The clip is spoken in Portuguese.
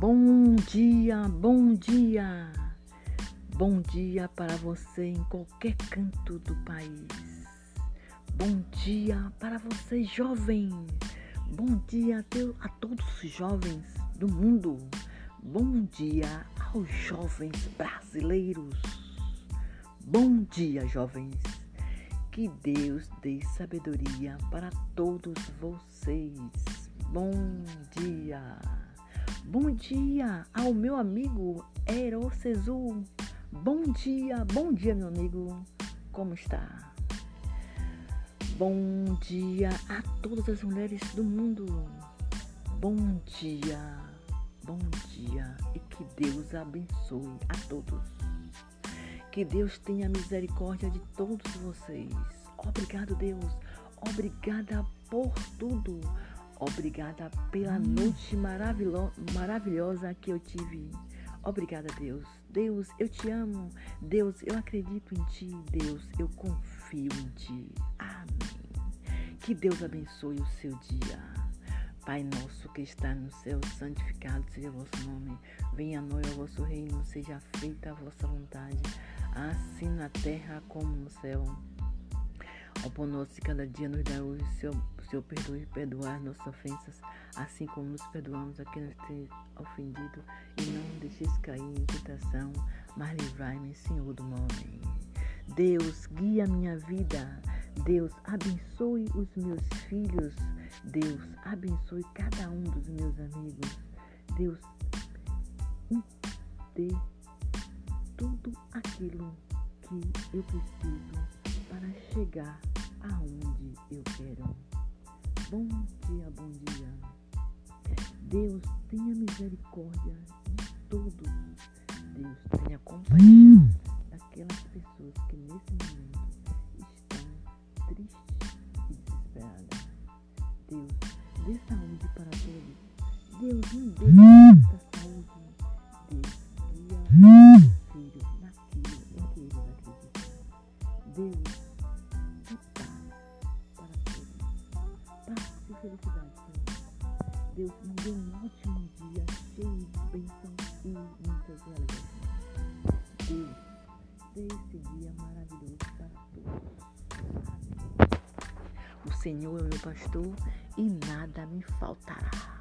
Bom dia, bom dia. Bom dia para você em qualquer canto do país. Bom dia para você, jovem. Bom dia a todos os jovens do mundo. Bom dia aos jovens brasileiros. Bom dia, jovens. Que Deus dê sabedoria para todos vocês. Bom dia. Bom dia ao meu amigo Erocezu. Bom dia, bom dia, meu amigo. Como está? Bom dia a todas as mulheres do mundo. Bom dia, bom dia e que Deus abençoe a todos. Que Deus tenha misericórdia de todos vocês. Obrigado, Deus. Obrigada por tudo. Obrigada pela noite maravilhosa que eu tive. Obrigada, Deus. Deus, eu te amo. Deus, eu acredito em ti. Deus, eu confio em ti. Amém. Que Deus abençoe o seu dia. Pai nosso que está no céu, santificado seja o vosso nome. Venha a nós o vosso reino, seja feita a vossa vontade, assim na terra como no céu. O de cada dia nos dá hoje, Senhor, Senhor perdoe e perdoar nossas ofensas, assim como nos perdoamos a quem nos tem ofendido, e não deixes cair em tentação, mas livrai-me, Senhor, do mal. Deus, guia minha vida. Deus, abençoe os meus filhos. Deus, abençoe cada um dos meus amigos. Deus, dê tudo aquilo que eu preciso para chegar aonde eu quero. Bom dia, bom dia. Deus tenha misericórdia de todos. Deus tenha compaixão daquelas pessoas que nesse momento estão tristes e desesperadas. Deus dê saúde para todos. Deus me dê esta saúde. Deus guia filho felicidade. Deus me dê um ótimo dia cheio de bênçãos e muitas realizações. Deus, esse dia maravilhoso para todos. O Senhor é meu pastor e nada me faltará.